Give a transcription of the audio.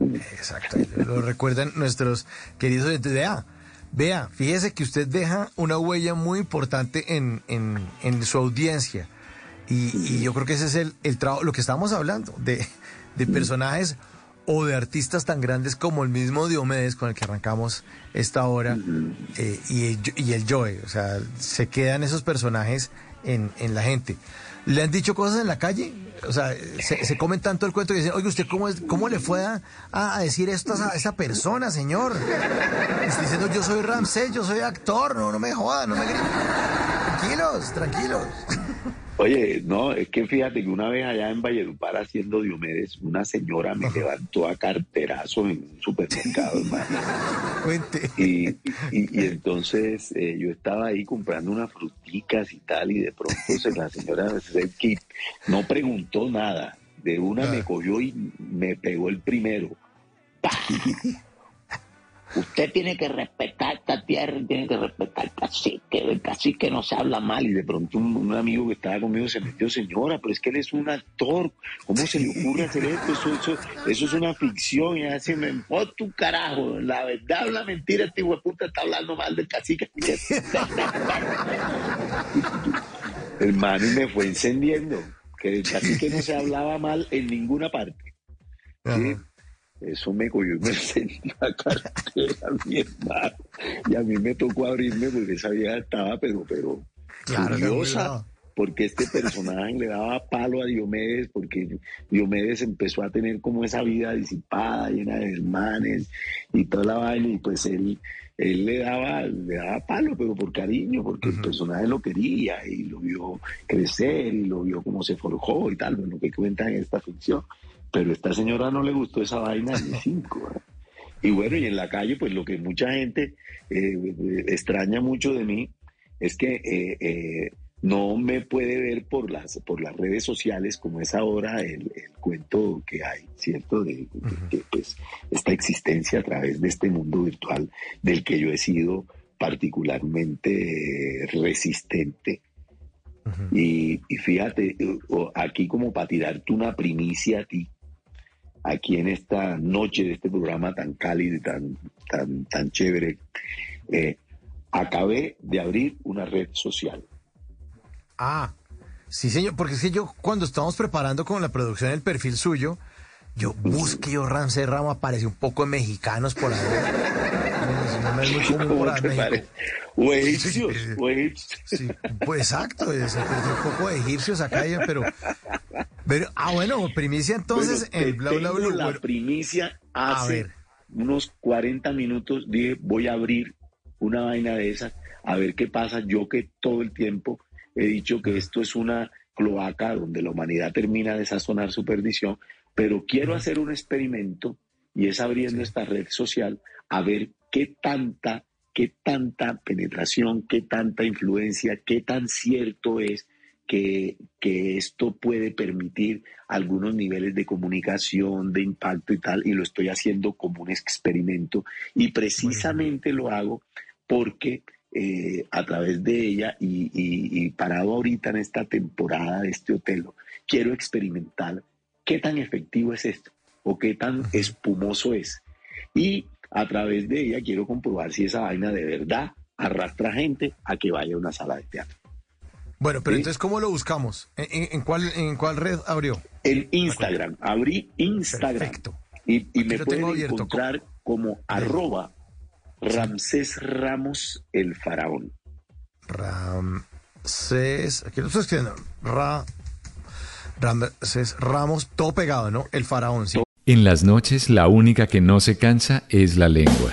Exacto, lo recuerdan nuestros queridos oyentes. Vea, vea, fíjese que usted deja una huella muy importante en, en, su audiencia. Y, yo creo que ese es el, el trabajo, lo que estamos hablando, de, de personajes o de artistas tan grandes como el mismo Diomedes con el que arrancamos esta hora eh, y, el, y Joe. O sea, se quedan esos personajes en, en la gente. ¿Le han dicho cosas en la calle? O sea, se, se comen tanto el cuento que dicen, oye, ¿usted cómo, es, cómo le fue a, a decir esto a esa persona, señor? Diciendo, yo soy Ramsés, yo soy actor, no, no me joda, no me griten. Tranquilos, tranquilos. Oye, no, es que fíjate que una vez allá en Valledupar haciendo Diomedes, una señora me levantó a carterazo en un supermercado, hermano. Cuente. Y, y, entonces eh, yo estaba ahí comprando unas fruticas y tal, y de pronto se, la señora no preguntó nada. De una me ah. cogió y me pegó el primero. Usted tiene que respetar esta tierra, tiene que respetar el cacique, el cacique no se habla mal. Y de pronto un, amigo que estaba conmigo se metió, señora, pero es que él es un actor, ¿cómo se le ocurre hacer esto? Eso, eso, es una ficción, y así me oh, tu carajo, la verdad o la mentira, este hijo de puta está hablando mal del cacique. Hermano, y me fue encendiendo, que el cacique no se hablaba mal en ninguna parte. ¿sí? Eso me cogió y me encendió la cartera mi hermano. Y a mí me tocó abrirme porque esa vieja estaba, pero, pero claro, porque este personaje le daba palo a Diomedes, porque Diomedes empezó a tener como esa vida disipada, llena de hermanes y toda la vaina, y pues él, él le daba, le daba palo, pero por cariño, porque el personaje lo quería y lo vio crecer y lo vio cómo se forjó y tal, lo que cuenta en esta ficción. Pero a esta señora no le gustó esa vaina de cinco. Y bueno, y en la calle, pues lo que mucha gente eh, extraña mucho de mí es que eh, eh, no me puede ver por las, por las redes sociales como es ahora el, cuento que hay, ¿cierto? De, que pues esta existencia a través de este mundo virtual del que yo he sido particularmente resistente. y, y, fíjate, aquí como para tirarte una primicia a ti, aquí en esta noche de este programa tan cálido y tan, tan, tan chévere, eh, acabé de abrir una red social. Ah, sí, señor, porque es que yo cuando estamos preparando con la producción del perfil suyo, yo busqué yo Ramsey Ramos, aparece un poco de mexicanos por ahí. No es muy común por ahí. O egipcios, o egipcios. Sí, pues exacto, es, un poco de egipcios acá, pero ah, bueno, primicia entonces el bla, bla, bla, La primicia. Hace unos 40 minutos dije, voy a abrir una vaina de esas, a ver qué pasa. Yo que todo el tiempo he dicho que esto es una cloaca donde la humanidad termina de sazonar su perdición, pero quiero hacer un experimento y es abriendo esta red social a ver qué tanta, qué tanta penetración, qué tanta influencia, qué tan cierto es que, esto puede permitir algunos niveles de comunicación, de impacto y tal, y lo estoy haciendo como un experimento y precisamente lo hago porque eh, a través de ella y, parado ahorita en esta temporada de este hotel, quiero experimentar qué tan efectivo es esto o qué tan espumoso es. Y a través de ella quiero comprobar si esa vaina de verdad arrastra gente a que vaya a una sala de teatro. Bueno, pero entonces, ¿cómo lo buscamos? ¿En, cuál, ¿En cuál red abrió? En Instagram. Abrí Instagram. Perfecto. Y, me pueden encontrar como arroba Ramsés Ramos el Faraón. Ramsés, aquí lo estoy escribiendo. Ra, Ramsés Ramos, todo pegado, ¿no? El Faraón, sí. En las noches, la única que no se cansa es la lengua.